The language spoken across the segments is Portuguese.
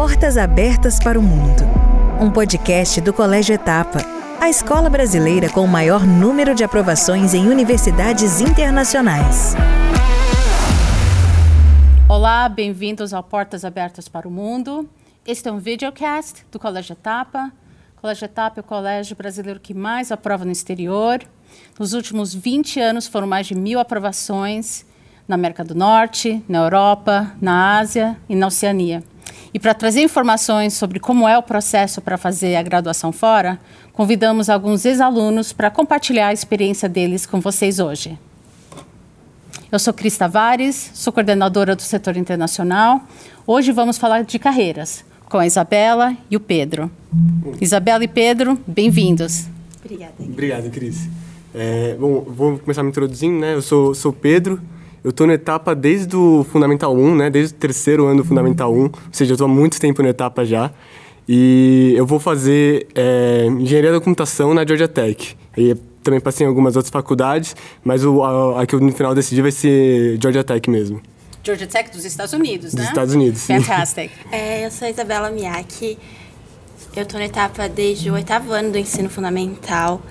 Portas Abertas para o Mundo, um podcast do Colégio Etapa, a escola brasileira com o maior número de aprovações em universidades internacionais. Olá, bem-vindos ao Portas Abertas para o Mundo. Este é um videocast do Colégio Etapa. O Colégio Etapa é o colégio brasileiro que mais aprova no exterior. Nos últimos 20 anos foram mais de mil aprovações na América do Norte, na Europa, na Ásia e na Oceania. E para trazer informações sobre como é o processo para fazer a graduação fora, convidamos alguns ex-alunos para compartilhar a experiência deles com vocês hoje. Eu sou Cris Tavares, sou coordenadora do setor internacional. Hoje vamos falar de carreiras com a Isabela e o Pedro. Isabela e Pedro, bem-vindos. Obrigada. Obrigado, Cris. É, bom, vou começar me introduzindo, né? Eu sou, sou Pedro, eu estou na etapa desde o Fundamental 1, né? Desde o terceiro ano do Fundamental 1, ou seja, eu estou há muito tempo na etapa já. E eu vou fazer é, Engenharia da Computação na Georgia Tech. E também passei em algumas outras faculdades, mas o, a, a que eu no final decidi vai ser Georgia Tech mesmo. Georgia Tech dos Estados Unidos, Dos né? Estados Unidos, sim. Fantastic. É, eu sou a Isabela Miyake. Eu estou na etapa desde o oitavo ano do ensino fundamental.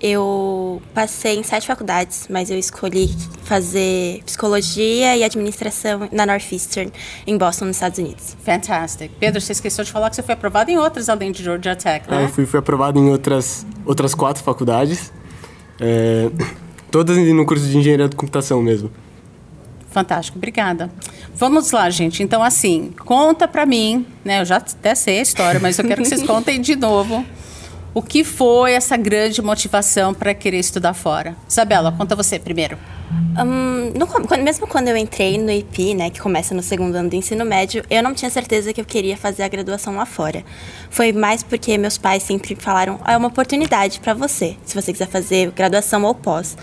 Eu passei em sete faculdades, mas eu escolhi fazer psicologia e administração na Northeastern, em Boston, nos Estados Unidos. Fantastic. Pedro, você esqueceu de falar que você foi aprovado em outras além de Georgia Tech, É, né? eu fui, fui aprovado em outras, outras quatro faculdades, é, todas no curso de Engenharia da Computação mesmo. Fantástico, obrigada. Vamos lá, gente. Então, assim, conta pra mim, né? Eu já até sei a história, mas eu quero que vocês contem de novo. O que foi essa grande motivação para querer estudar fora? Isabela, conta você primeiro. Hum, no quando- mesmo quando eu entrei no IP, né, que começa no segundo ano do ensino médio, eu não tinha certeza que eu queria fazer a graduação lá fora. Foi mais porque meus pais sempre falaram, ah, é uma oportunidade para você, se você quiser fazer graduação ou pós.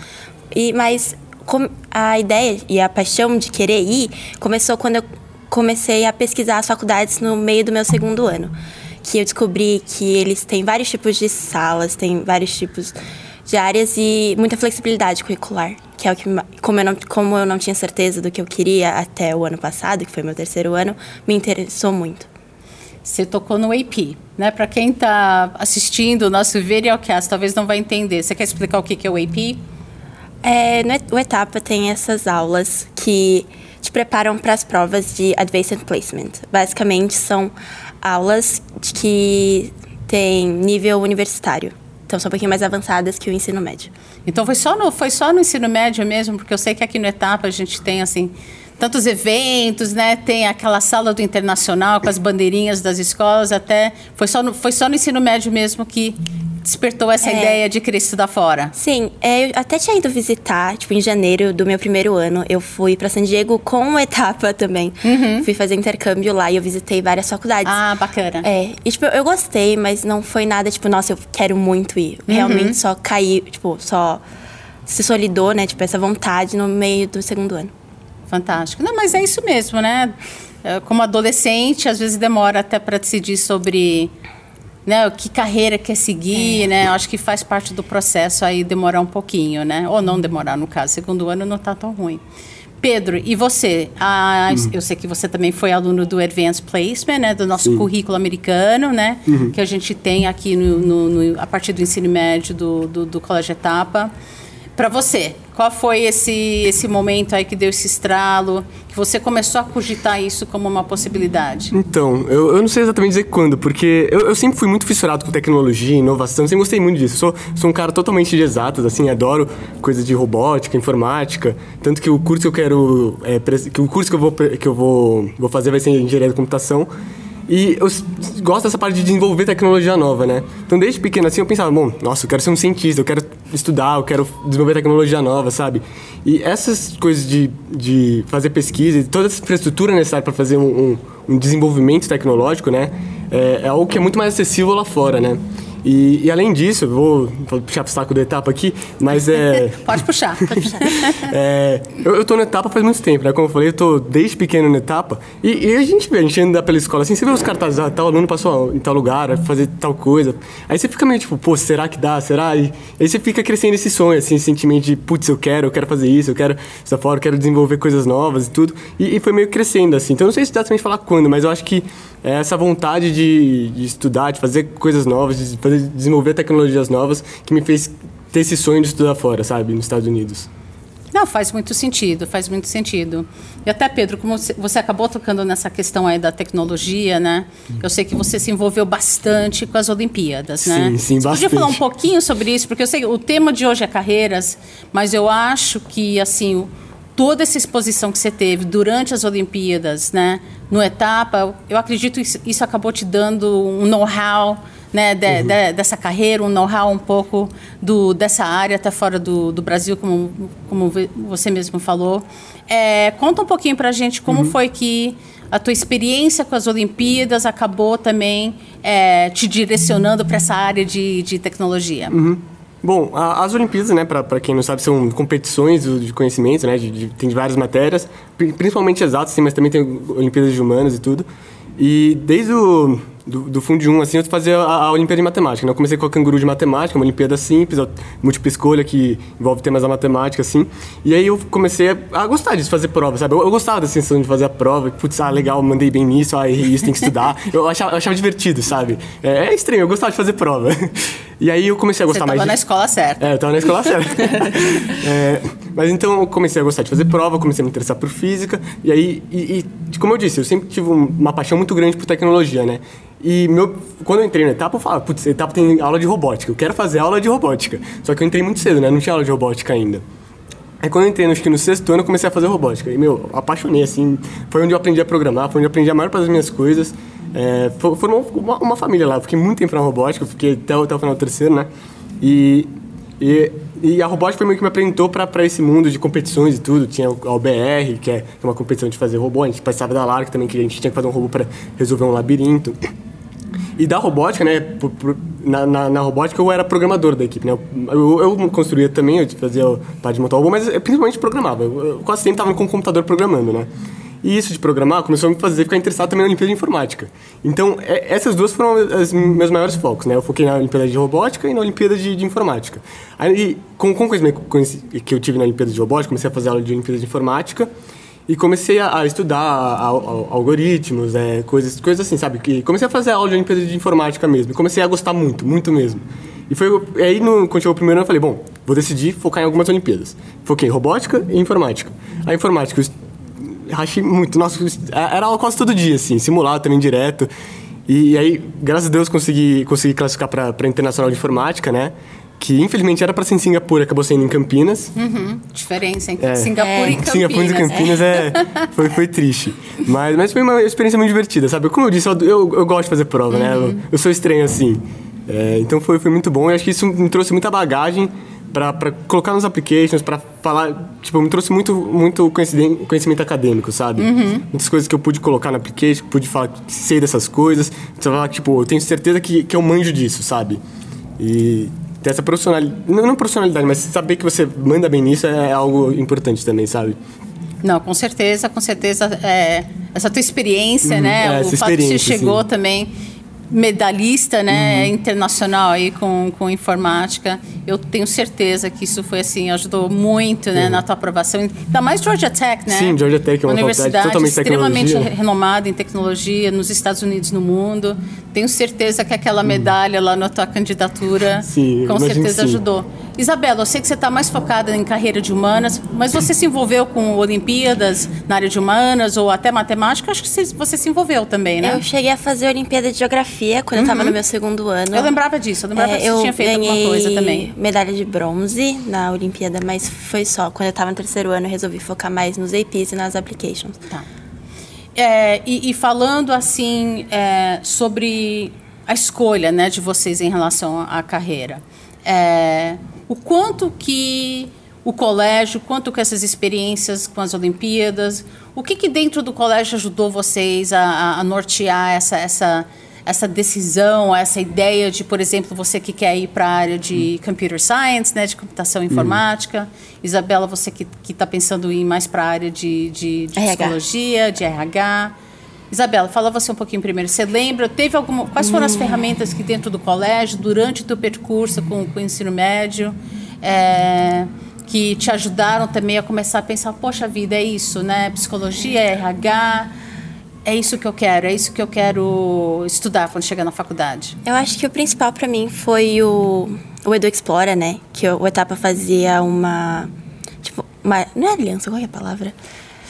E mas com- a ideia e a paixão de querer ir começou quando eu comecei a pesquisar as faculdades no meio do meu segundo ano, que eu descobri que eles têm vários tipos de salas, têm vários tipos de áreas e muita flexibilidade curricular, que é o que, como eu, não, como eu não tinha certeza do que eu queria até o ano passado, que foi meu terceiro ano, me interessou muito. Você tocou no AP, né? Para quem está assistindo o nosso videocast, talvez não vai entender. Você quer explicar o que que é o AP? É, no o Etapa tem essas aulas que te preparam para as provas de Advanced Placement. Basicamente, são aulas que têm nível universitário. Então, são um pouquinho mais avançadas que o ensino médio. Então foi só no foi só no ensino médio mesmo, porque eu sei que aqui no Etapa a gente tem assim tantos eventos, né? Tem aquela sala do internacional com as bandeirinhas das escolas, até foi só no, foi só no ensino médio mesmo que despertou essa É. ideia de querer estudar fora. Sim, é, eu até tinha ido visitar, tipo, em janeiro do meu primeiro ano. Eu fui para San Diego com uma etapa também. Fui fazer intercâmbio lá e eu visitei várias faculdades. Ah, bacana. É, e tipo, eu gostei, mas não foi nada tipo, nossa, eu quero muito ir. Realmente só caí, tipo, só se solidou, né, tipo, essa vontade no meio do segundo ano. Fantástico. Não, mas é isso mesmo, né? É, Como adolescente, às vezes demora até para decidir sobre né, que carreira quer seguir, né? Eu acho que faz parte do processo aí demorar um pouquinho, né? Ou não demorar, no caso. Segundo ano não está tão ruim. Pedro, e você? Ah, Eu sei que você também foi aluno do Advanced Placement, né? Do nosso currículo americano, né? Que a gente tem aqui no, no- no- a partir do ensino médio do, do, do Colégio Etapa. Para você, qual foi esse, esse momento aí que deu esse estralo, que você começou a cogitar isso como uma possibilidade? Então, eu, eu não sei exatamente dizer quando, porque eu, eu sempre fui muito fissurado com tecnologia, inovação, sempre gostei muito disso. Sou, sou um cara totalmente de exatas, assim, adoro coisas de robótica, informática, tanto que o curso que eu quero, é, que o curso que eu vou, que eu vou, vou fazer vai ser engenharia da computação. E eu gosto dessa parte de desenvolver tecnologia nova, né? Então, desde pequeno assim, eu pensava, bom, nossa, eu quero ser um cientista, eu quero estudar, eu quero desenvolver tecnologia nova, sabe? E essas coisas de, de fazer pesquisa, toda essa infraestrutura necessária para fazer um, um, um desenvolvimento tecnológico, né? É, é algo que é muito mais acessível lá fora, né? E, e além disso, eu vou, vou puxar pro saco da etapa aqui, mas é. Pode puxar. Pode puxar. É, eu, eu tô na etapa faz muito tempo, né? Como eu falei, eu tô desde pequeno na etapa. E, e a gente vê, a gente anda pela escola assim, você vê os cartazes, ah, tal aluno passou em tal lugar, vai fazer tal coisa. Aí você fica meio tipo, pô, será que dá? Será? E aí você fica crescendo esse sonho, assim, esse sentimento de, putz, eu quero, eu quero fazer isso, eu quero estar fora, eu quero desenvolver coisas novas e tudo. E, e foi meio crescendo, assim. Então eu não sei exatamente falar quando, mas eu acho que essa vontade de, de estudar, de fazer coisas novas, de fazer, desenvolver tecnologias novas, que me fez ter esse sonho de estudar fora, sabe, nos Estados Unidos. Não, faz muito sentido, faz muito sentido. E até, Pedro, como você acabou tocando nessa questão aí da tecnologia, né? Eu sei que você se envolveu bastante com as Olimpíadas, né? Sim, sim, bastante. podia falar um pouquinho sobre isso? Porque eu sei que o tema de hoje é carreiras, mas eu acho que, assim, toda essa exposição que você teve durante as Olimpíadas, né? No etapa, eu acredito que isso, acabou te dando um know-how né, de, uhum. de, dessa carreira, um know-how um pouco do, dessa área até fora do, do Brasil, como, como você mesmo falou. É, conta um pouquinho para a gente como uhum. foi que a tua experiência com as Olimpíadas acabou também é, te direcionando para essa área de, de tecnologia. Uhum. Bom, a, as Olimpíadas, né, para quem não sabe, são competições de conhecimento, né, de, de, tem várias matérias, principalmente exatas, sim, mas também tem Olimpíadas de Humanas e tudo. E desde o do, do Fundo 1, assim, eu fazia a, a Olimpíada de Matemática. Né? Eu comecei com a Canguru de Matemática, uma Olimpíada simples, múltipla escolha, que envolve temas da matemática, assim. E aí eu comecei a, gostar de fazer prova, sabe? Eu, eu, gostava da sensação de fazer a prova, putz, ah, legal, mandei bem nisso, ah, errei isso, tem que estudar. eu, achava, eu achava divertido, sabe? É, é, estranho, eu gostava de fazer prova. E aí eu comecei a gostar Você mais. Você de... na escola certa. É, eu tava na escola certa. é, mas então eu comecei a gostar de fazer prova, comecei a me interessar por física. E aí, e, e como eu disse, eu sempre tive uma paixão muito grande por tecnologia, né? E meu, quando eu entrei na etapa, eu falava, putz, etapa tem aula de robótica, eu quero fazer aula de robótica. Só que eu entrei muito cedo, né? Não tinha aula de robótica ainda. Aí quando eu entrei, acho que no sexto ano, eu comecei a fazer robótica. E, meu, apaixonei, assim. Foi onde eu aprendi a programar, foi onde eu aprendi a maior parte das minhas coisas. É, formou uma, uma, família lá. Eu fiquei muito tempo na robótica, fiquei até, até o final do terceiro, né? E, e, e a robótica foi meio que me apresentou para esse mundo de competições e tudo. Tinha a OBR, que é uma competição de fazer robô. A gente participava da LARC também, que a gente tinha que fazer um robô para resolver um labirinto. E da robótica, né? Na, na, na, robótica eu era programador da equipe, né? Eu, eu construía também, eu fazia parte de montar robô, mas eu principalmente programava. Eu, eu quase sempre estava com o computador programando, né? E isso de programar começou a me fazer ficar interessado também na Olimpíada de Informática. Então, é, essas duas foram os meus maiores focos, né? Eu foquei na Olimpíada de Robótica e na Olimpíada de, de Informática. Aí, com, com o conhecimento que eu tive na Olimpíada de Robótica, comecei a fazer aula de Olimpíada de Informática e comecei a, a estudar a, a, algoritmos, é, coisas, coisas assim, sabe? E comecei a fazer aula de Olimpíada de Informática mesmo. Comecei a gostar muito, muito mesmo. E foi aí, no, quando chegou o primeiro ano, eu falei, bom, vou decidir focar em algumas Olimpíadas. Foquei em robótica e informática. A informática, eu rachei muito. Nossa, era aula quase todo dia, assim, simulado também direto. E, e aí, graças a Deus, consegui, consegui classificar para Internacional de Informática, né? que infelizmente era para ser em Singapura, acabou sendo em Campinas. Uhum. Diferença entre é. Singapura é. e Campinas. Singapura e Campinas é. é, foi, foi triste. Mas, mas foi uma experiência muito divertida, sabe? Como eu disse, eu, eu, eu gosto de fazer prova, uhum. né? Eu, uhum. eu, sou estranho assim. É, então foi, foi muito bom e acho que isso me trouxe muita bagagem para colocar nos applications, para falar, tipo, me trouxe muito, muito conhecimento acadêmico, sabe? Uhum. Muitas coisas que eu pude colocar no application, pude falar, sei dessas coisas, você falar, tipo, eu tenho certeza que, que eu manjo disso, sabe? E ter essa profissionalidade, não, não profissionalidade, mas saber que você manda bem nisso é algo importante também, sabe? Não, com certeza, com certeza. É, essa tua experiência, uhum, né? É, o fato que você chegou sim. também medalhista né, uhum. internacional aí com, com informática. Eu tenho certeza que isso foi assim, ajudou muito né, uhum. na tua aprovação. Ainda mais Georgia Tech, né? Sim, Georgia Tech é uma universidade extremamente renomada em tecnologia nos Estados Unidos no mundo. Tenho certeza que aquela uhum. medalha lá na tua candidatura sim, com certeza sim. ajudou. Isabela, eu sei que você está mais focada em carreira de humanas, mas você se envolveu com Olimpíadas na área de humanas ou até matemática? Acho que você se envolveu também, né? Eu cheguei a fazer Olimpíada de Geografia quando uhum. eu estava no meu segundo ano. Eu lembrava disso, eu lembrava é, que você tinha feito alguma coisa também. medalha de bronze na Olimpíada, mas foi só. Quando eu estava no terceiro ano, eu resolvi focar mais nos APs e nas applications. Tá. É, e, e, falando assim é, sobre a escolha né, de vocês em relação à carreira. É, o quanto que o colégio, quanto que essas experiências com as Olimpíadas, o que, que dentro do colégio ajudou vocês a, a nortear essa, essa, essa decisão, essa ideia de, por exemplo, você que quer ir para a área de computer science, né, de computação informática, uhum. Isabela, você que está pensando em ir mais para a área de, de, de psicologia, de RH. Isabela, fala você um pouquinho primeiro. Você lembra, teve alguma, quais foram as hum. ferramentas que dentro do colégio, durante o teu percurso com, com o ensino médio, é, que te ajudaram também a começar a pensar, poxa vida, é isso, né? Psicologia, RH. é isso que eu quero, é isso que eu quero estudar quando chegar na faculdade? Eu acho que o principal para mim foi o, o Edu Explora, né? Que o Etapa fazia uma. Tipo, uma. Não é aliança, qual é a palavra?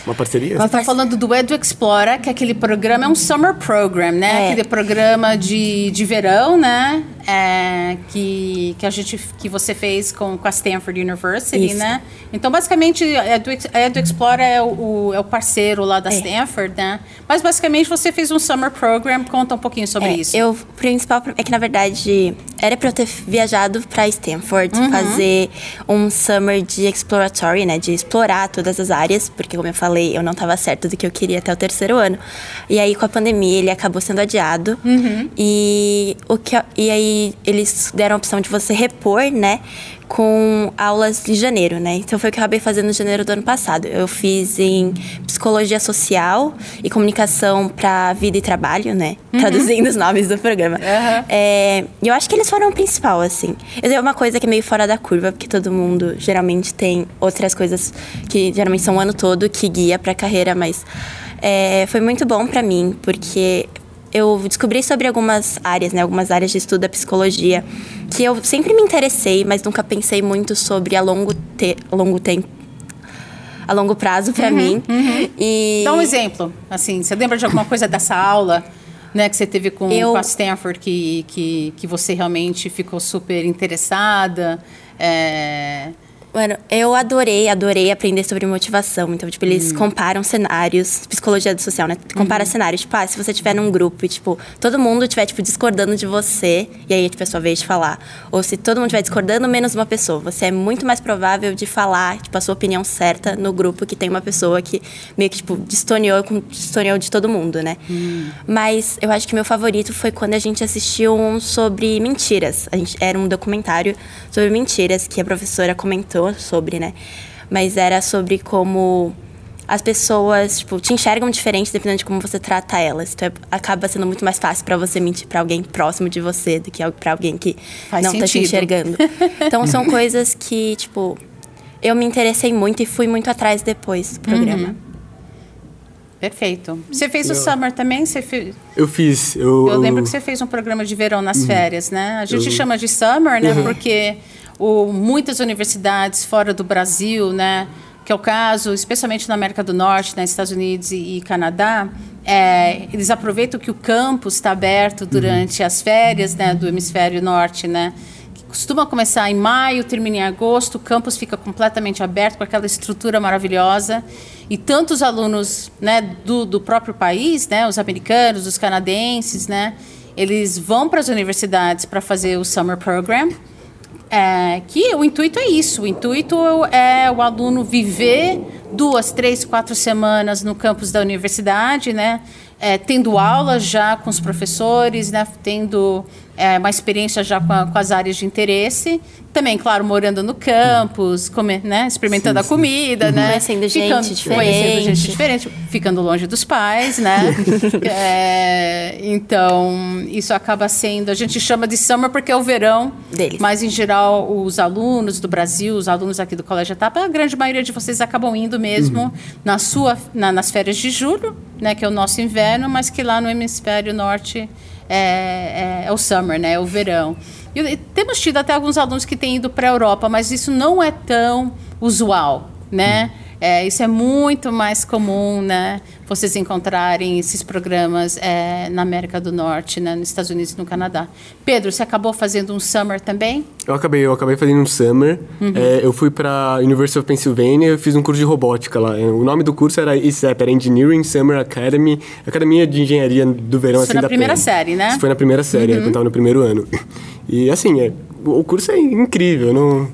Uma parceria? Você está falando do Edu Explora, que é aquele programa, é um summer program, né? É. Aquele programa de, de verão, né? É, que, que a gente que você fez com, com a Stanford University, Isso. né? Então, basicamente, a Edu, a Edu Explora é o, é o parceiro lá da é. Stanford, né? Mas, basicamente, você fez um summer program. Conta um pouquinho sobre é, isso. Eu, o principal é que, na verdade, era para eu ter viajado para Stanford, uhum. fazer um summer de exploratory, né? De explorar todas as áreas, porque, como eu falei, eu não estava certo do que eu queria até o terceiro ano. E aí, com a pandemia, ele acabou sendo adiado. Uhum. E, o que, e aí, eles deram a opção de você repor, né? Com aulas de janeiro, né? Então foi o que eu acabei fazendo em janeiro do ano passado. Eu fiz em psicologia social e comunicação para vida e trabalho, né? Uhum. Traduzindo os nomes do programa. Uhum. É, eu acho que eles foram o principal, assim. É uma coisa que é meio fora da curva, porque todo mundo geralmente tem outras coisas que geralmente são o ano todo que guia para a carreira, mas é, foi muito bom para mim, porque eu descobri sobre algumas áreas, né, algumas áreas de estudo da psicologia, que eu sempre me interessei, mas nunca pensei muito sobre a longo, te longo tempo. A longo prazo para uhum, mim. Uhum. E... Dá um exemplo, assim, você lembra de alguma coisa dessa aula? Né, que você teve com, eu... com a Stanford que, que, que você realmente ficou super interessada? É... Mano, eu adorei, adorei aprender sobre motivação. Então, tipo, eles hum. comparam cenários, psicologia social, né? Compara uhum. cenários. Tipo, ah, se você tiver num grupo e, tipo, todo mundo estiver, tipo, discordando de você, e aí, tipo, é sua vez de falar. Ou se todo mundo estiver discordando, menos uma pessoa. Você é muito mais provável de falar, tipo, a sua opinião certa no grupo que tem uma pessoa que meio que, tipo, distoneou, distoneou de todo mundo, né? Hum. Mas eu acho que meu favorito foi quando a gente assistiu um sobre mentiras. A gente, era um documentário sobre mentiras que a professora comentou sobre, né? Mas era sobre como as pessoas, tipo, te enxergam diferente dependendo de como você trata elas. Então, é, acaba sendo muito mais fácil para você mentir para alguém próximo de você do que para alguém que Faz não sentido. tá te enxergando. Então, são coisas que, tipo, eu me interessei muito e fui muito atrás depois do programa. Uhum. Perfeito. Você fez eu, o Summer também? Você fez... Eu fiz. Eu, eu lembro que você fez um programa de verão nas uhum. férias, né? A gente eu... chama de Summer, né? Uhum. Porque o, muitas universidades fora do Brasil, né, que é o caso, especialmente na América do Norte, nos né, Estados Unidos e, e Canadá, é, eles aproveitam que o campus está aberto durante uhum. as férias né, do hemisfério norte, né? costuma começar em maio, termina em agosto, o campus fica completamente aberto com aquela estrutura maravilhosa e tantos alunos né, do, do próprio país, né, os americanos, os canadenses, né, eles vão para as universidades para fazer o summer program é, que o intuito é isso. O intuito é o aluno viver duas, três, quatro semanas no campus da universidade, né? É, tendo aulas já com os professores, né? Tendo é, uma experiência já com, a, com, as áreas de interesse. Também, claro, morando no campus, comer, né? experimentando sim, a comida, sim. né? Conhecendo ficando, gente diferente. Conhecendo gente diferente, ficando longe dos pais, né? é, então, isso acaba sendo... A gente chama de summer porque é o verão. Deles. Mas, em geral, os alunos do Brasil, os alunos aqui do Colégio Etapa, a grande maioria de vocês acabam indo mesmo uhum. na sua, na, nas férias de julho, né? Que é o nosso inverno, mas que lá no hemisfério norte é, é, é o summer, né? É o verão. E, e temos tido até alguns alunos que têm ido para a Europa, mas isso não é tão usual, né? Hum. É, isso é muito mais comum, né? Vocês encontrarem esses programas é, na América do Norte, né? nos Estados Unidos e no Canadá. Pedro, você acabou fazendo um summer também? Eu acabei, eu acabei fazendo um summer. Uhum. É, eu fui para University of Pennsylvania, eu fiz um curso de robótica lá. O nome do curso era ISEP, era Engineering Summer Academy, Academia de Engenharia do Verão. Isso assim, foi na primeira série, né? Isso foi na primeira série, uhum. eu estava no primeiro ano. E assim, é, o curso é incrível, não...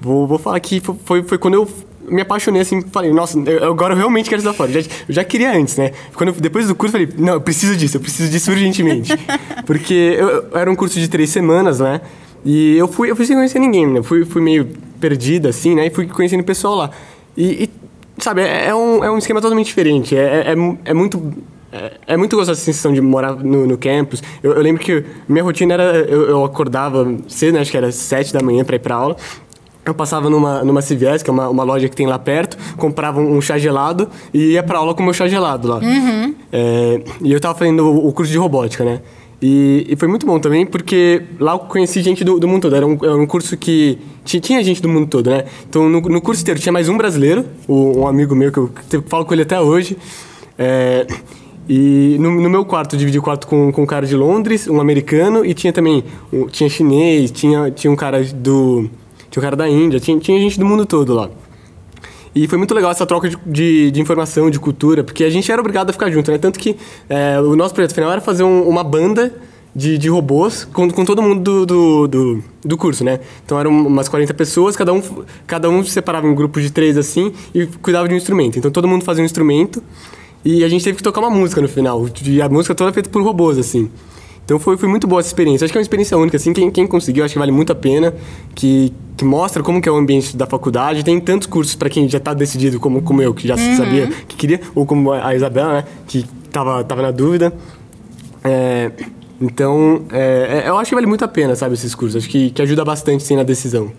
Vou, vou falar que foi, foi quando eu me apaixonei assim, falei, nossa, eu, agora eu realmente quero estudar fora. Eu já, eu já queria antes, né? Quando eu, depois do curso, falei, não, eu preciso disso, eu preciso disso urgentemente. Porque eu, era um curso de três semanas, né? E eu fui, eu fui sem conhecer ninguém, né? Fui, fui meio perdida, assim, né? E fui conhecendo o pessoal lá. E, e sabe, é, é, um, é um esquema totalmente diferente. É, é, é muito é, é, muito gostosa a sensação de morar no, no campus. Eu, eu, lembro que minha rotina era... Eu, eu acordava cedo, né? Acho que era sete da manhã para ir para aula. Eu passava numa, numa CVS, que é uma, uma loja que tem lá perto, comprava um, um chá gelado e ia pra aula com o meu chá gelado lá. Uhum. É, e eu tava fazendo o, o curso de robótica, né? E, e, foi muito bom também, porque lá eu conheci gente do, do mundo todo. Era um, era um curso que tinha, tinha, gente do mundo todo, né? Então, no, no curso inteiro tinha mais um brasileiro, o, um amigo meu, que eu, que eu falo com ele até hoje. É, e no, no, meu quarto, eu dividi o quarto com, com um cara de Londres, um americano, e tinha também... Um, tinha chinês, tinha, tinha um cara do... Tinha um cara da Índia, tinha, tinha gente do mundo todo lá. E foi muito legal essa troca de, de, de, informação, de cultura, porque a gente era obrigado a ficar junto, né? Tanto que é, o nosso projeto final era fazer um, uma banda de, de robôs com, com todo mundo do, do, do, do, curso, né? Então eram umas 40 pessoas, cada um, cada um se separava em grupos de três assim e cuidava de um instrumento. Então todo mundo fazia um instrumento e a gente teve que tocar uma música no final. E a música toda feita por robôs, assim. Então foi, foi muito boa essa experiência. Acho que é uma experiência única, assim, quem, quem conseguiu, acho que vale muito a pena, que, que mostra como que é o ambiente da faculdade. Tem tantos cursos para quem já está decidido, como, como eu, que já uhum. sabia que queria, ou como a Isabela, né, que estava tava na dúvida. É, então, é, é, eu acho que vale muito a pena, sabe, esses cursos. Acho que, que ajuda bastante, sim, na decisão.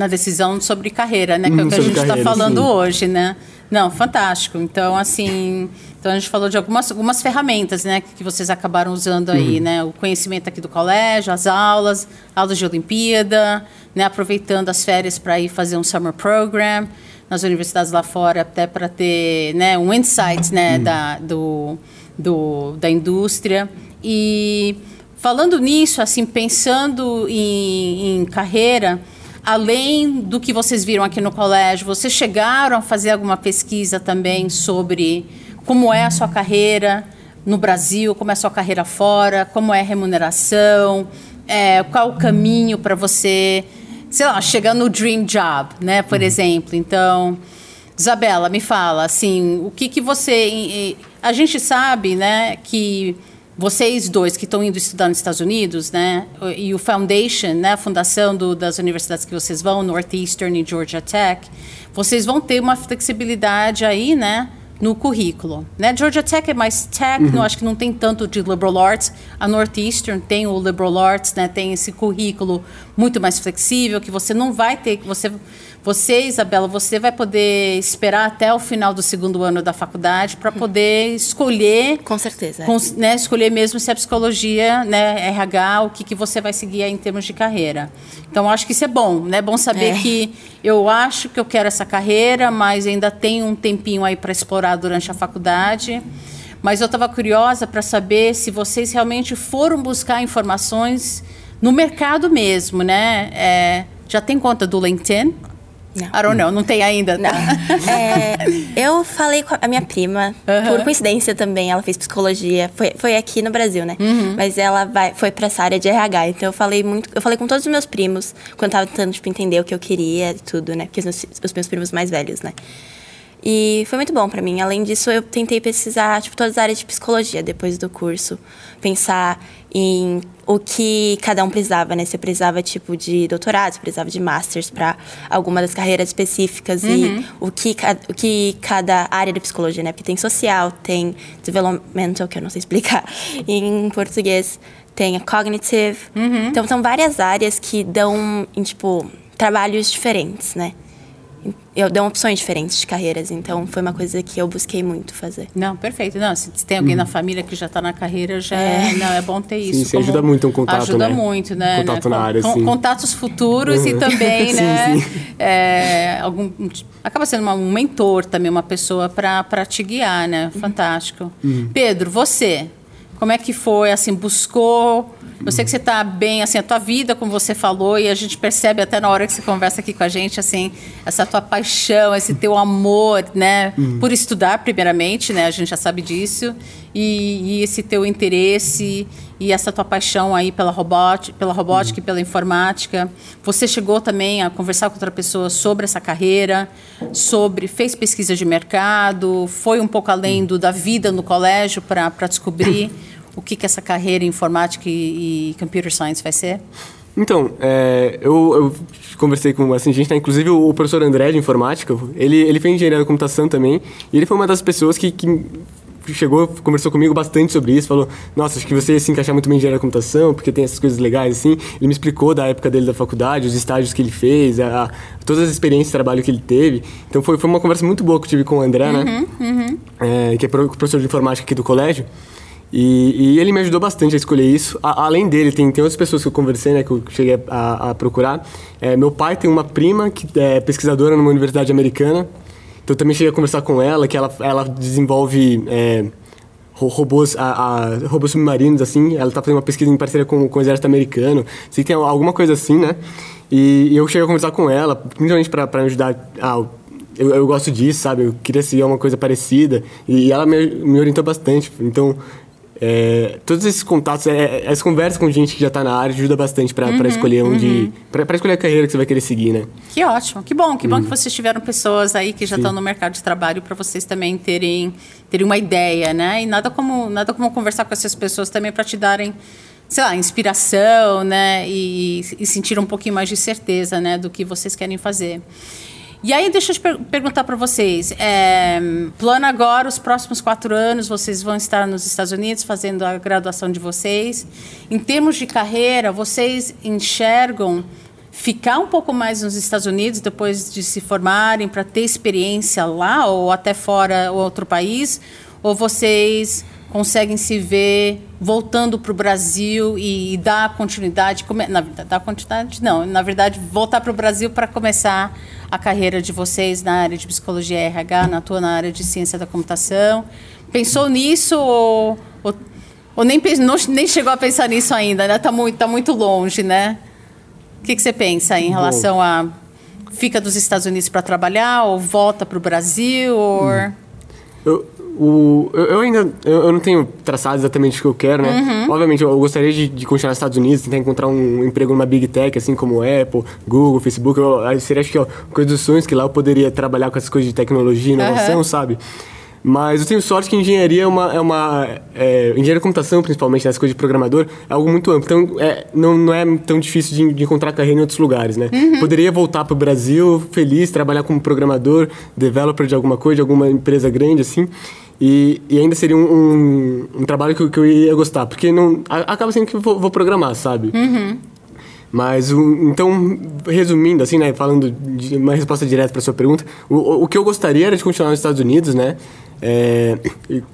Na decisão sobre carreira, né, que é o uhum, que a gente está falando sim. hoje, né? Não, fantástico. Então, assim, então a gente falou de algumas, algumas ferramentas, né, que vocês acabaram usando aí, uhum. né? O conhecimento aqui do colégio, as aulas, aulas de Olimpíada, né, aproveitando as férias para ir fazer um summer program nas universidades lá fora, até para ter, né, um insight, né, uhum. da, do, do, da indústria. E falando nisso, assim, pensando em, em carreira, além do que vocês viram aqui no colégio, vocês chegaram a fazer alguma pesquisa também sobre como é a sua carreira no Brasil, como é a sua carreira fora, como é a remuneração, é, qual o caminho para você, sei lá, chegar no dream job, né, por uhum. exemplo. Então, Isabela, me fala, assim, o que que você... A gente sabe, né, que vocês dois que estão indo estudar nos Estados Unidos, né, e o Foundation, né, a fundação do, das universidades que vocês vão, Northeastern e Georgia Tech, vocês vão ter uma flexibilidade aí, né, no currículo. Né? Georgia Tech é mais técnico, uhum. acho que não tem tanto de liberal arts. A Northeastern tem o liberal arts, né? tem esse currículo muito mais flexível, que você não vai ter, que você você, Isabela, você vai poder esperar até o final do segundo ano da faculdade para poder escolher. Com certeza. Né, escolher mesmo se a psicologia, né, RH, o que, que você vai seguir em termos de carreira. Então, acho que isso é bom, né? É bom saber é. que eu acho que eu quero essa carreira, mas ainda tenho um tempinho aí para explorar durante a faculdade. Mas eu estava curiosa para saber se vocês realmente foram buscar informações no mercado mesmo, né? É, já tem conta do LinkedIn? Não. I don't know, não tem ainda. Não. é, eu falei com a minha prima, por coincidência também, ela fez psicologia, foi, foi aqui no Brasil, né? Uhum. Mas ela vai, foi pra essa área de RH, então eu falei muito, eu falei com todos os meus primos, quando eu tava tentando, tipo, entender o que eu queria e tudo, né? Porque os, os meus primos mais velhos, né? E foi muito bom para mim. Além disso, eu tentei pesquisar tipo, todas as áreas de psicologia depois do curso. Pensar em o que cada um precisava, né? Se precisava, tipo, de doutorado, se precisava de masters para alguma das carreiras específicas. Uhum. E o que, o que cada área de psicologia, né? Porque tem social, tem developmental, que eu não sei explicar em português. Tem a cognitive. Uhum. Então, são várias áreas que dão, em, tipo, trabalhos diferentes, né? Eu dou opções diferentes de carreiras, então foi uma coisa que eu busquei muito fazer. Não, perfeito. Não, se tem alguém hum. na família que já está na carreira, já é. não, é bom ter isso. Sim, ajuda muito um contato, ajuda né? muito, né? Contato né? na área, sim. Contatos futuros e também, né? Sim, sim. É, algum, acaba sendo uma, um mentor também, uma pessoa para te guiar, né? Fantástico. Hum. Pedro, você, como é que foi, assim, buscou eu sei que você está bem, assim, a tua vida, como você falou, e a gente percebe até na hora que você conversa aqui com a gente, assim, essa tua paixão, esse teu amor, né, uhum. por estudar, primeiramente, né, a gente já sabe disso, e, e, esse teu interesse e essa tua paixão aí pela robótica, pela robótica uhum. e pela informática. Você chegou também a conversar com outra pessoa sobre essa carreira, sobre fez pesquisa de mercado, foi um pouco além do, da vida no colégio para descobrir o que, que essa carreira em informática e, e computer science vai ser? Então, é, eu, eu, conversei com assim, gente, tá, inclusive o, professor André de informática, ele, ele fez engenharia da computação também, e ele foi uma das pessoas que, que chegou, conversou comigo bastante sobre isso, falou: Nossa, acho que você se encaixar muito bem em engenharia da computação, porque tem essas coisas legais assim. Ele me explicou da época dele da faculdade, os estágios que ele fez, a, a, todas as experiências de trabalho que ele teve. Então foi, foi uma conversa muito boa que eu tive com o André, né? Uhum, uhum. É, que é professor de informática aqui do colégio. E, e, ele me ajudou bastante a escolher isso. A, além dele, tem, tem outras pessoas que eu conversei, né, que eu cheguei a, a procurar. É, meu pai tem uma prima que é pesquisadora numa universidade americana. Então eu também cheguei a conversar com ela, que ela, ela desenvolve é, robôs, a, a, robôs submarinos, assim. Ela está fazendo uma pesquisa em parceria com, com o exército americano. Sei que tem alguma coisa assim, né? E, e eu cheguei a conversar com ela, principalmente para me ajudar a eu, eu, gosto disso, sabe? Eu queria seguir uma coisa parecida. E ela me, me orientou bastante. Então, é, todos esses contatos, é, é, as conversas com gente que já está na área ajuda bastante para uhum, escolher onde, uhum. para escolher a carreira que você vai querer seguir, né? Que ótimo, que bom, que bom uhum. que vocês tiveram pessoas aí que já estão no mercado de trabalho para vocês também terem, terem uma ideia, né? E nada como nada como conversar com essas pessoas também para te darem sei lá, inspiração, né? E, e sentir um pouquinho mais de certeza, né, do que vocês querem fazer. E aí, deixa eu te per perguntar para vocês. É, plano agora, os próximos quatro anos, vocês vão estar nos Estados Unidos fazendo a graduação de vocês. Em termos de carreira, vocês enxergam ficar um pouco mais nos Estados Unidos depois de se formarem para ter experiência lá ou até fora outro país? Ou vocês conseguem se ver voltando para o Brasil e, e, dar continuidade, na verdade, dar continuidade não, na verdade voltar para o Brasil para começar a carreira de vocês na área de psicologia RH, na tua na área de ciência da computação. Pensou nisso ou, ou, ou nem, não, nem chegou a pensar nisso ainda, né? Está muito, tá muito longe, né? O que, que você pensa em relação a fica dos Estados Unidos para trabalhar ou volta para o Brasil? Ou... Hum. Eu, o, eu, eu ainda eu, eu, não tenho traçado exatamente o que eu quero, né? Uhum. Obviamente, eu, eu gostaria de, de, continuar nos Estados Unidos, tentar encontrar um emprego numa big tech, assim como Apple, Google, Facebook. Eu, seria, acho que, ó, coisa dos sonhos, que lá eu poderia trabalhar com essas coisas de tecnologia e inovação, uhum. sabe? Mas eu tenho sorte que engenharia é uma. É uma é, engenharia de computação, principalmente, nessas coisas de programador, é algo muito amplo. Então, é, não, não é tão difícil de, de encontrar carreira em outros lugares, né? Uhum. Poderia voltar para o Brasil feliz, trabalhar como programador, developer de alguma coisa, de alguma empresa grande, assim. E, e ainda seria um, um, um trabalho que, que, eu ia gostar, porque não, acaba sendo que eu vou, vou programar, sabe? Uhum. Mas, então, resumindo, assim, né, falando de uma resposta direta para sua pergunta, o, o que eu gostaria era de continuar nos Estados Unidos, né? É,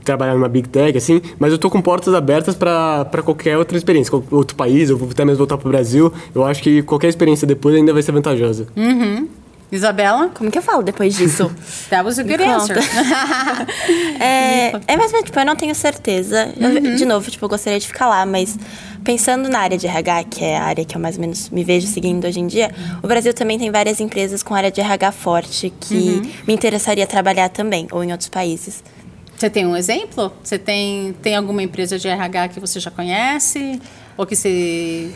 trabalhar numa big tech, assim, mas eu tô com portas abertas para qualquer outra experiência, outro país, eu vou até mesmo voltar pro Brasil. Eu acho que qualquer experiência depois ainda vai ser vantajosa. Uhum. Isabela? Como que eu falo depois disso? That was a good answer. é, é mesmo, tipo, eu não tenho certeza. Uhum. Eu, de novo, tipo, eu gostaria de ficar lá, mas pensando na área de RH, que é a área que eu mais ou menos me vejo seguindo hoje em dia, o Brasil também tem várias empresas com área de RH forte que uhum. me interessaria trabalhar também, ou em outros países. Você tem um exemplo? Você tem, tem alguma empresa de RH que você já conhece? Ou que você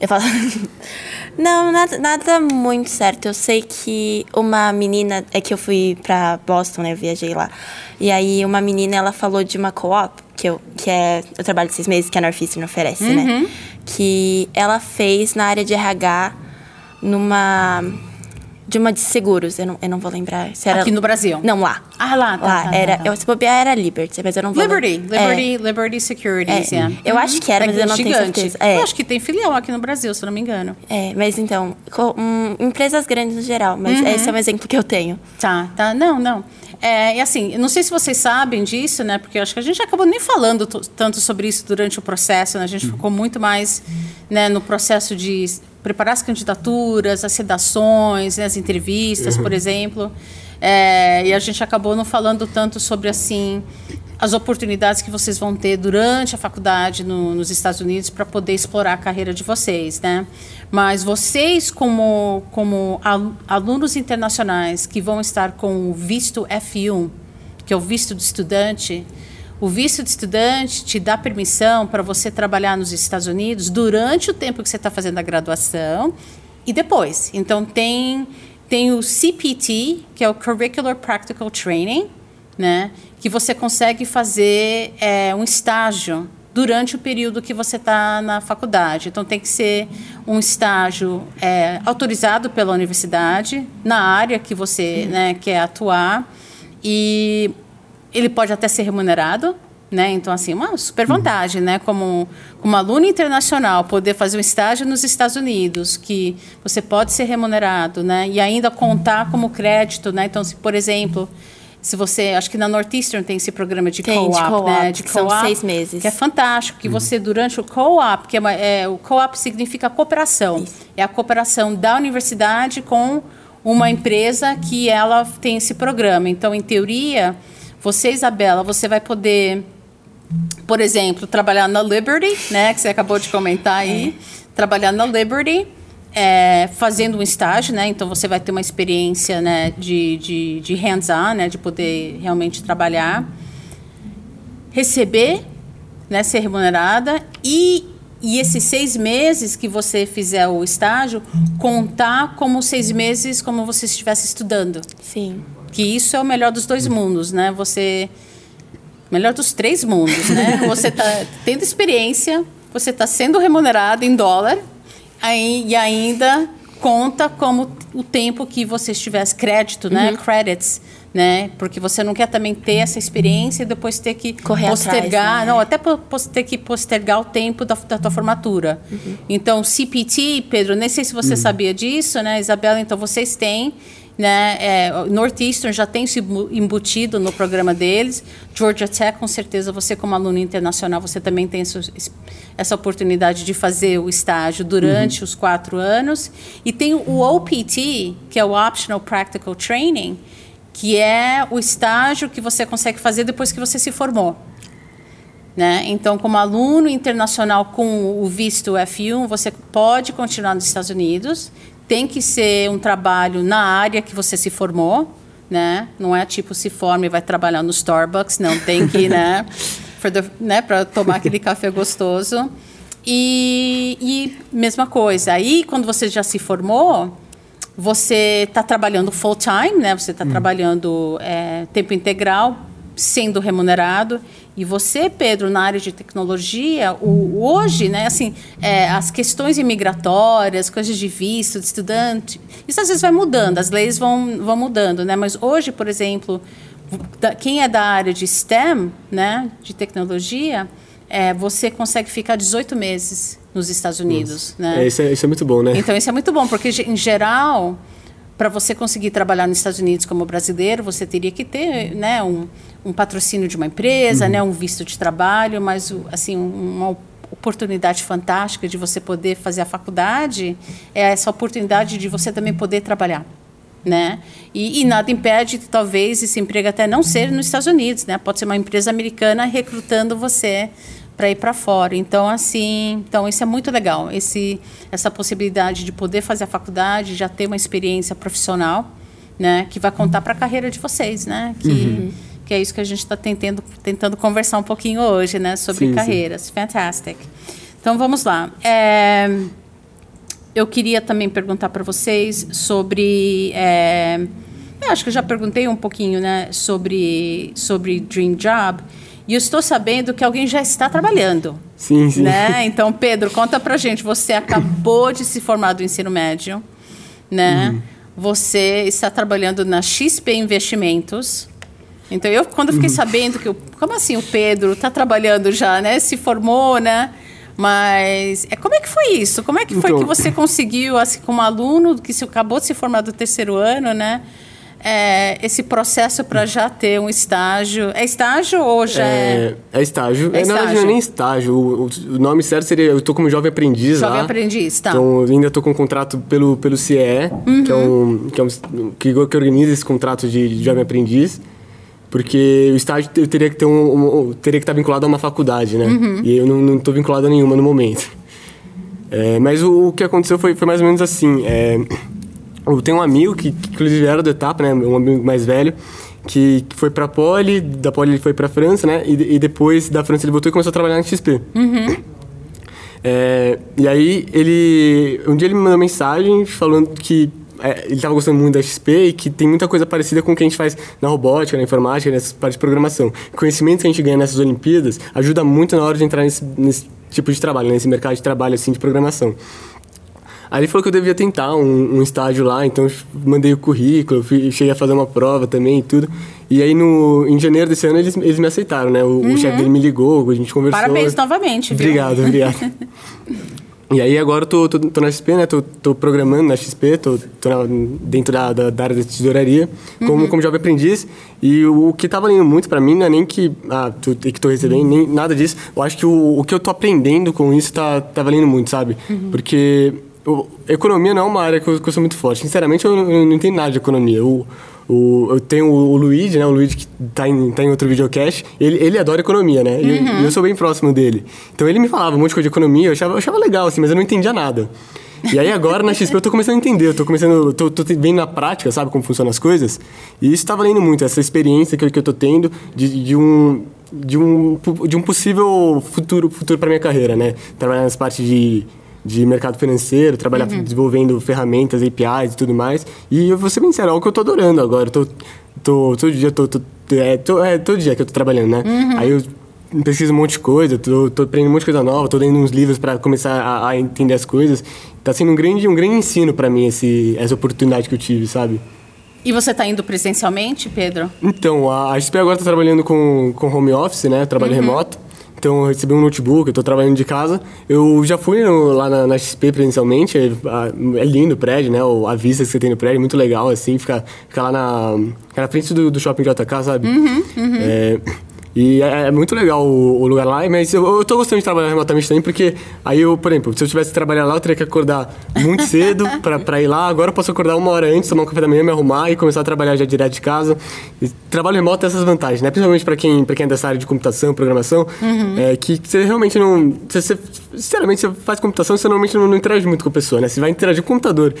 eu falo. Não, nada, nada muito certo. Eu sei que uma menina. É que eu fui pra Boston, né? Eu viajei lá. E aí uma menina, ela falou de uma co-op, que, eu, que é. Eu trabalho seis meses, que a Northeastern oferece, né? uhum. né? Que ela fez na área de RH numa de uma de seguros, eu não, eu não vou lembrar. Se era... Aqui no Brasil? Não, lá. Ah, lá. Tá, lá, tá, era, tá, tá. Eu, se bobear era Liberty, mas eu não vou Liberty, Liberty, é. Liberty Securities, é. yeah. Eu uhum. acho que era, mas é eu não gigante. tenho certeza. É. Eu acho que tem filial aqui no Brasil, se eu não me engano. É, mas então, com, um, empresas grandes no geral, mas uhum. esse é um exemplo que eu tenho. Tá, tá. Não, não. É, e assim, não sei se vocês sabem disso, né? Porque eu acho que a gente acabou nem falando tanto sobre isso durante o processo, né? A gente uhum. ficou muito mais né, no processo de preparar as candidaturas, as redações, né, as entrevistas, uhum. por exemplo. É, e a gente acabou não falando tanto sobre assim as oportunidades que vocês vão ter durante a faculdade no, nos Estados Unidos para poder explorar a carreira de vocês, né? Mas vocês como como alunos internacionais que vão estar com o visto F1, que é o visto de estudante, o visto de estudante te dá permissão para você trabalhar nos Estados Unidos durante o tempo que você está fazendo a graduação e depois. Então, tem, tem o CPT, que é o Curricular Practical Training, né? que você consegue fazer é, um estágio durante o período que você está na faculdade. Então, tem que ser um estágio é, autorizado pela universidade, na área que você né, quer atuar. E ele pode até ser remunerado, né? Então, assim, uma super vantagem, né? Como, como aluno internacional, poder fazer um estágio nos Estados Unidos, que você pode ser remunerado, né? E ainda contar como crédito, né? Então, se, por exemplo, se você... Acho que na Northeastern tem esse programa de co-op, co né? De co são seis meses. Que é fantástico, que você, durante o co-op, que é, uma, é o co-op significa cooperação. Isso. É a cooperação da universidade com uma empresa que ela tem esse programa. Então, em teoria, você, Isabela, você vai poder por exemplo, trabalhar na Liberty, né, que você acabou de comentar aí, é. trabalhar na Liberty, é, fazendo um estágio, né, então você vai ter uma experiência, né, de, de, de hands-on, né, de poder realmente trabalhar, receber, né, ser remunerada e e esses seis meses que você fizer o estágio, contar como seis meses como você estivesse estudando. Sim. Que isso é o melhor dos dois mundos, né? Você melhor dos três mundos, né? Você está tendo experiência, você está sendo remunerado em dólar aí, e ainda conta como o tempo que você estivesse crédito, né? Uhum. Credits, né? Porque você não quer também ter essa experiência e depois ter que Correr postergar, atrás, né? não, até ter que postergar o tempo da, da tua formatura. Uhum. Então, CPT, Pedro, nem sei se você uhum. sabia disso, né, Isabela? Então, vocês têm né? É, Northeastern já tem se embutido no programa deles. Georgia Tech, com certeza, você como aluno internacional, você também tem essa, essa oportunidade de fazer o estágio durante uhum. os quatro anos. E tem o OPT, que é o Optional Practical Training, que é o estágio que você consegue fazer depois que você se formou. Né? Então, como aluno internacional com o visto F1, você pode continuar nos Estados Unidos, tem que ser um trabalho na área que você se formou, né? Não é tipo se forma e vai trabalhar no Starbucks, não tem que, né? Para né, tomar aquele café gostoso. E, e mesma coisa. Aí, quando você já se formou, você está trabalhando full time, né? Você está hum. trabalhando é, tempo integral, sendo remunerado e você, Pedro, na área de tecnologia, o, hoje, né, assim, é, as questões imigratórias, coisas de visto, de estudante, isso às vezes vai mudando, as leis vão, vão mudando, né? Mas hoje, por exemplo, da, quem é da área de STEM, né, de tecnologia, é, você consegue ficar 18 meses nos Estados Unidos, Nossa. né? É, isso, é, isso é muito bom, né? Então, isso é muito bom, porque, em geral para você conseguir trabalhar nos Estados Unidos como brasileiro, você teria que ter né, um, um patrocínio de uma empresa, uhum. né, um visto de trabalho, mas assim uma oportunidade fantástica de você poder fazer a faculdade é essa oportunidade de você também poder trabalhar. Né? E, e, nada impede, talvez, esse emprego até não ser nos Estados Unidos, né? Pode ser uma empresa americana recrutando você para ir para fora. Então, assim, então isso é muito legal. Esse, essa possibilidade de poder fazer a faculdade, já ter uma experiência profissional, né, que vai contar para a carreira de vocês, né? Que, uhum. que é isso que a gente está tentando, tentando conversar um pouquinho hoje, né, sobre sim, carreiras. Sim. Fantastic. Então, vamos lá. É, eu queria também perguntar para vocês sobre. É, acho que eu já perguntei um pouquinho, né, sobre sobre Dream Job. E eu estou sabendo que alguém já está trabalhando. Sim, sim. Né? Então, Pedro, conta pra gente. Você acabou de se formar do ensino médio, né? Uhum. Você está trabalhando na XP Investimentos. Então, eu, quando fiquei uhum. sabendo que... Eu, como assim o Pedro está trabalhando já, né? Se formou, né? Mas é, como é que foi isso? Como é que foi então... que você conseguiu, assim, como aluno que se, acabou de se formar do terceiro ano, né? É, esse processo para já ter um estágio? É estágio ou já é... É, é estágio. É, estágio. Na verdade, não é nem estágio. O, o, nome certo seria... Eu estou como jovem aprendiz Jovem lá. aprendiz, tá. Então, ainda estou com um contrato pelo, pelo CIE, uhum. que é um... Que, é um que, que organiza esse contrato de, de jovem aprendiz. Porque o estágio eu teria que ter um, um teria que estar vinculado a uma faculdade, né? Uhum. E eu não estou vinculado a nenhuma no momento. É, mas o, o, que aconteceu foi, foi mais ou menos assim. É, eu tenho um amigo que, que inclusive era do etapa, né? Um amigo mais velho, que, que foi pra Poli, da Poli ele foi pra França, né? E, e, depois da França ele voltou e começou a trabalhar na XP. Uhum. É, e aí ele. Um dia ele me mandou uma mensagem falando que é, ele estava gostando muito da XP e que tem muita coisa parecida com o que a gente faz na robótica, na informática, nessa parte de programação. O conhecimento que a gente ganha nessas Olimpíadas ajuda muito na hora de entrar nesse, nesse tipo de trabalho, nesse mercado de trabalho assim de programação. Aí ele falou que eu devia tentar um, um estágio lá, então eu mandei o currículo, fui, cheguei a fazer uma prova também e tudo. E aí, no, em janeiro desse ano, eles, eles me aceitaram, né? O, o chefe dele me ligou, a gente conversou. Parabéns novamente, viu? Obrigado, obrigado. E aí agora eu tô, tô, tô na XP, né? Tô, tô programando na XP, tô, tô na- dentro da, da, da área da tesouraria, como, como jovem aprendiz. E o, o que tá valendo muito pra mim não é nem que, ah, tu, que tô recebendo, nem nada disso. Eu acho que o, o que eu tô aprendendo com isso tá, tá valendo muito, sabe? Porque o- economia não é uma área que eu, que eu sou muito forte. Sinceramente, eu, não- eu não entendo nada de economia. O, o, eu tenho o, Luigi, né? O Luigi que tá em, tá em outro videocast. Ele, ele adora economia, né? E eu- E eu sou bem próximo dele. Então ele me falava um monte de coisa de economia, eu achava, eu achava legal, assim, mas eu não entendia nada. E aí agora na XP eu tô começando a entender, eu tô começando, eu tô, tô vendo na prática, sabe, como funcionam as coisas. E isso tá valendo muito, essa experiência que eu, que eu tô tendo de, de um de um de um possível futuro futuro para minha carreira, né? Trabalhar nas partes de de mercado financeiro, trabalhar desenvolvendo ferramentas, APIs e tudo mais. E eu vou ser bem é algo que eu tô adorando agora. Eu tô, tô, todo dia, tô, tô, é, tô- é, todo dia que eu tô trabalhando, né? Aí eu pesquiso um monte de coisa, tô, tô aprendendo um monte de coisa nova, tô lendo uns livros para começar a, a entender as coisas. Tá sendo um grande, um grande ensino para mim esse, essa oportunidade que eu tive, sabe? E você está indo presencialmente, Pedro? Então, a, a XP agora tá trabalhando com, com home office, né? Trabalho remoto. Então, eu recebi um notebook, eu tô trabalhando de casa. Eu já fui no- lá na, na XP presencialmente, é, é lindo o prédio, né? A vista que você tem no prédio é muito legal, assim, fica, fica lá na, na frente do, do shopping JK, sabe? É, e é, é muito legal o, o lugar lá, mas eu, eu tô gostando de trabalhar remotamente também, porque aí eu, por exemplo, se eu tivesse que trabalhar lá, eu teria que acordar muito cedo pra, pra ir lá. Agora eu posso acordar uma hora antes, tomar um café da manhã, me arrumar e começar a trabalhar já direto de casa. E trabalho remoto tem essas vantagens, né? Principalmente pra quem, pra quem é dessa área de computação, programação, é, que você realmente não. Você, você- sinceramente, você faz computação, você normalmente não, não interage muito com a pessoa, né? Você vai interagir com o computador.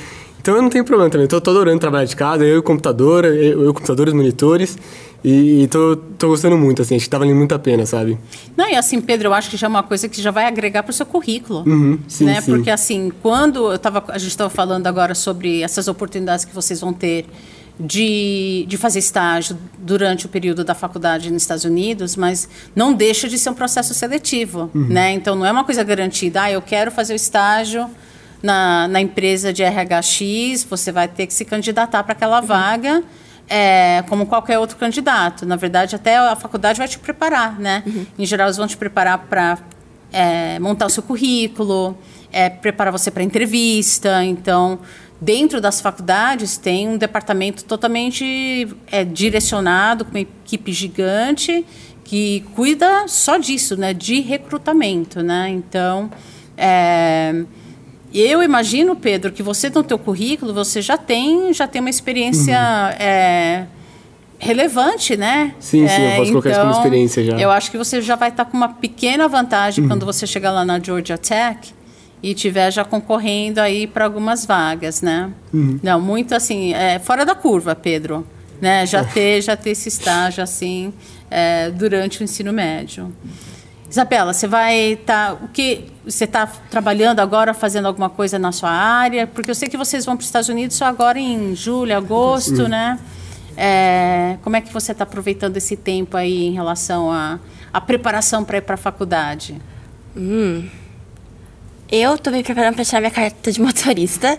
Então eu não tenho problema também. Tô, tô adorando trabalhar de casa, eu e o computador, eu, eu computadores, monitores. E, e tô, tô gostando muito, assim, acho que tá valendo muito a pena, sabe? Não, e assim, Pedro, eu acho que já é uma coisa que já vai agregar para o seu currículo. Uhum, sim, né? sim. Porque assim, quando eu tava, a gente estava falando agora sobre essas oportunidades que vocês vão ter de, de fazer estágio durante o período da faculdade nos Estados Unidos, mas não deixa de ser um processo seletivo, Uhum. né? Então não é uma coisa garantida. Ah, eu quero fazer o estágio na, na empresa de RHX, você vai ter que se candidatar para aquela vaga. é, como qualquer outro candidato. Na verdade, até a faculdade vai te preparar, né? Em geral, eles vão te preparar para é, montar o seu currículo, é, preparar você para entrevista. Então, dentro das faculdades tem um departamento totalmente é, direcionado, com uma equipe gigante que cuida só disso, né? De recrutamento, né? Então, é, eu imagino, Pedro, que você no teu currículo você já tem já tem uma experiência é, relevante, né? Uhum. Sim, sim, eu É, posso colocar isso como experiência já. Eu acho que você já vai estar com uma pequena vantagem quando você chegar lá na Georgia Tech e tiver já concorrendo aí para algumas vagas, né? Não, muito assim, é, fora da curva, Pedro, né? Já ter já ter esse estágio assim é, durante o ensino médio. Isabela, você vai estar. o que você está trabalhando agora, fazendo alguma coisa na sua área? Porque eu sei que vocês vão para os Estados Unidos só agora em julho, agosto, né? É, como é que você está aproveitando esse tempo aí em relação à à preparação para ir para a faculdade? Eu tô me preparando pra tirar minha carta de motorista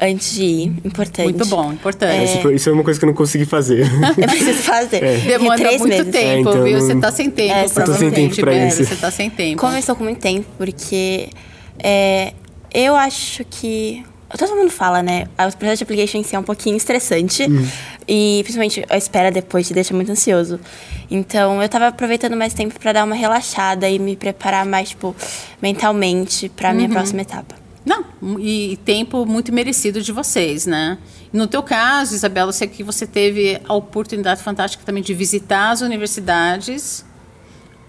antes de ir. Importante. Muito bom, importante. Isso, foi- isso é uma coisa que eu não consegui fazer. Eu preciso fazer. Demanda três muito meses. tempo, É, então, viu? Você está sem tempo, É, eu tô sem provavelmente, tempo pra isso. Você está sem tempo. Estou com muito tempo, porque é, eu acho que. Todo mundo fala, né? O processo de application em si é um pouquinho estressante. E principalmente a espera depois te deixa muito ansioso. Então eu tava aproveitando mais tempo pra dar uma relaxada e me preparar mais, tipo, mentalmente pra minha próxima etapa. Não, e, tempo muito merecido de vocês, né? No teu caso, Isabela, eu sei que você teve a oportunidade fantástica também de visitar as universidades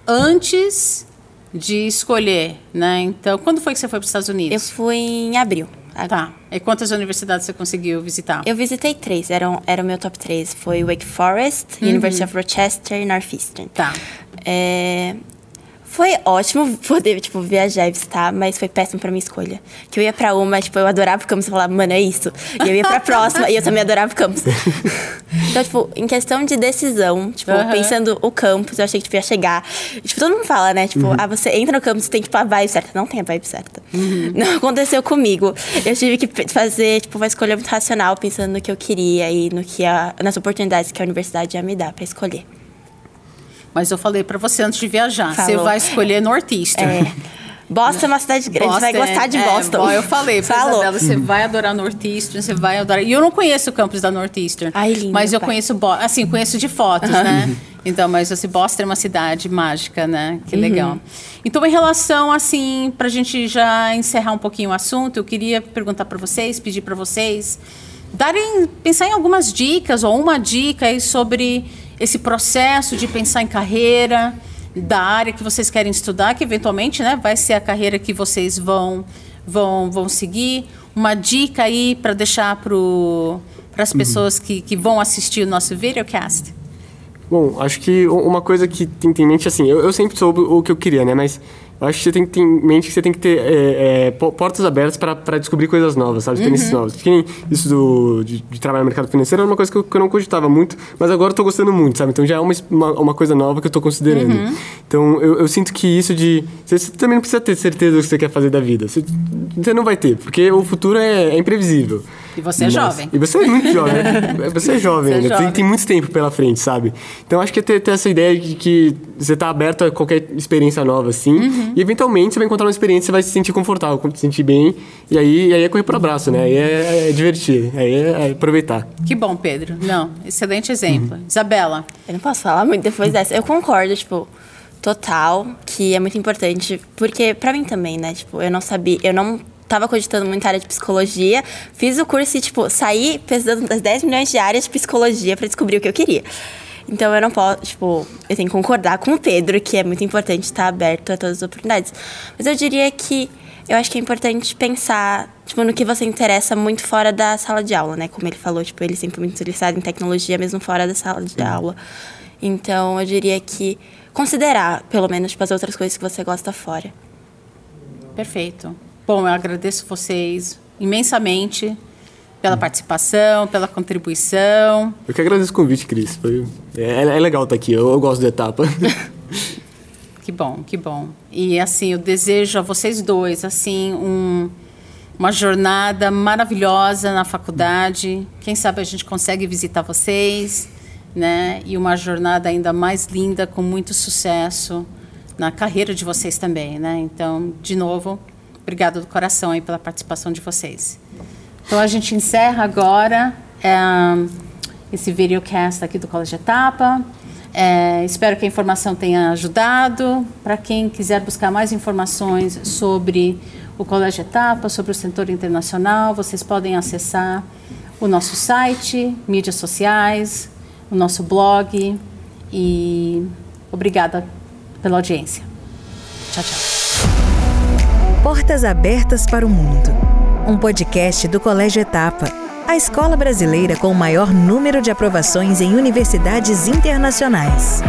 antes de escolher, né? Então, quando foi que você foi para os Estados Eu Unidos? fui em abril. Tá. E quantas universidades você conseguiu visitar? Eu visitei três, eram, era o meu top três. Foi Wake Forest, University of Rochester e Northeastern. Tá. É, Foi ótimo poder, tipo, viajar e visitar, mas foi péssimo pra minha escolha. Que eu ia pra uma, tipo, eu adorava o campus e falava, mano, é isso. E eu ia pra próxima e eu também adorava o campus. então, tipo, em questão de decisão, tipo, Aham. pensando o campus, eu achei que tipo, ia chegar. Tipo, todo mundo fala, né? Tipo, ah, você entra no campus e tem, tipo, a vibe certa. Não tem a vibe certa. Não aconteceu comigo. Eu tive que fazer, tipo, uma escolha muito racional, pensando no que eu queria e no que a, nas oportunidades que a universidade ia me dar pra escolher. Mas eu falei pra você antes de viajar, você Falou. vai escolher Northeastern. É. Boston é uma cidade grande, você vai Boston, gostar de é, Boston. bom, eu falei pra Falou. Isabela, você vai adorar Northeastern, você vai adorar. E eu não conheço o campus da Northeastern. Ai, lindo, Mas eu pai. conheço, assim, conheço de fotos, né? Então, mas assim, Boston é uma cidade mágica, né? Que legal. Então, em relação, assim, pra gente já encerrar um pouquinho o assunto, eu queria perguntar pra vocês, pedir pra vocês darem, pensar em algumas dicas ou uma dica aí sobre esse processo de pensar em carreira, da área que vocês querem estudar, que eventualmente, né, vai ser a carreira que vocês vão vão vão seguir. Uma dica aí para deixar para as pessoas que, que vão assistir o nosso videocast. Bom, acho que uma coisa que tem em mente, assim, eu, eu sempre soube o que eu queria, né? Mas eu acho que você tem que ter em mente que você tem que ter é, é, po- portas abertas para descobrir coisas novas, sabe? Experiências novas. Que nem isso do, de, de trabalhar no mercado financeiro era uma coisa que eu, que eu não cogitava muito, mas agora eu tô gostando muito, sabe? Então já é uma, uma, uma coisa nova que eu tô considerando. Então eu, eu sinto que isso de... Você, você também não precisa ter certeza do que você quer fazer da vida. Você, você não vai ter, porque o futuro é, é imprevisível. E você é Mas- jovem. E você é muito jovem. né? Você é jovem Você é ainda. Tem- jovem. tem muito tempo pela frente, sabe? Então acho que é ter, ter essa ideia de que você tá aberto a qualquer experiência nova, assim. Uhum. E eventualmente você vai encontrar uma experiência você vai se sentir confortável, se sentir bem. E aí, e aí é correr pro abraço, né? Aí é, é divertir, aí é, é aproveitar. Que bom, Pedro. Não, excelente exemplo. Isabela, Eu não posso falar muito depois dessa. Eu concordo, tipo, total, que é muito importante, porque pra mim também, né? Tipo, eu não sabia, eu não tava cogitando muito a área de psicologia, fiz o curso e, tipo, saí pesquisando das 10 milhões de áreas de psicologia pra descobrir o que eu queria. Então eu não posso, tipo, eu tenho que concordar com o Pedro, que é muito importante estar aberto a todas as oportunidades. Mas eu diria que eu acho que é importante pensar, tipo, no que você interessa muito fora da sala de aula, né? Como ele falou, tipo, ele sempre foi muito interessado em tecnologia, mesmo fora da sala de aula. Então, eu diria que considerar, pelo menos, tipo, as outras coisas que você gosta fora. perfeito. Bom, eu agradeço vocês imensamente pela participação, pela contribuição. Eu que agradeço o convite, Cris. Foi, é, é legal estar aqui, eu, eu gosto da etapa. Que bom, que bom. E assim, eu desejo a vocês dois assim um, uma jornada maravilhosa na faculdade. Quem sabe a gente consegue visitar vocês, né? E uma jornada ainda mais linda com muito sucesso na carreira de vocês também, né? Então, de novo, obrigado do coração aí pela participação de vocês. Então a gente encerra agora é, esse videocast aqui do Colégio Etapa. É, espero que a informação tenha ajudado. Para quem quiser buscar mais informações sobre o Colégio Etapa, sobre o setor internacional, vocês podem acessar o nosso site, mídias sociais, o nosso blog. E obrigada pela audiência. Tchau, tchau. Portas Abertas para o Mundo. Um podcast do Colégio Etapa, a escola brasileira com o maior número de aprovações em universidades internacionais.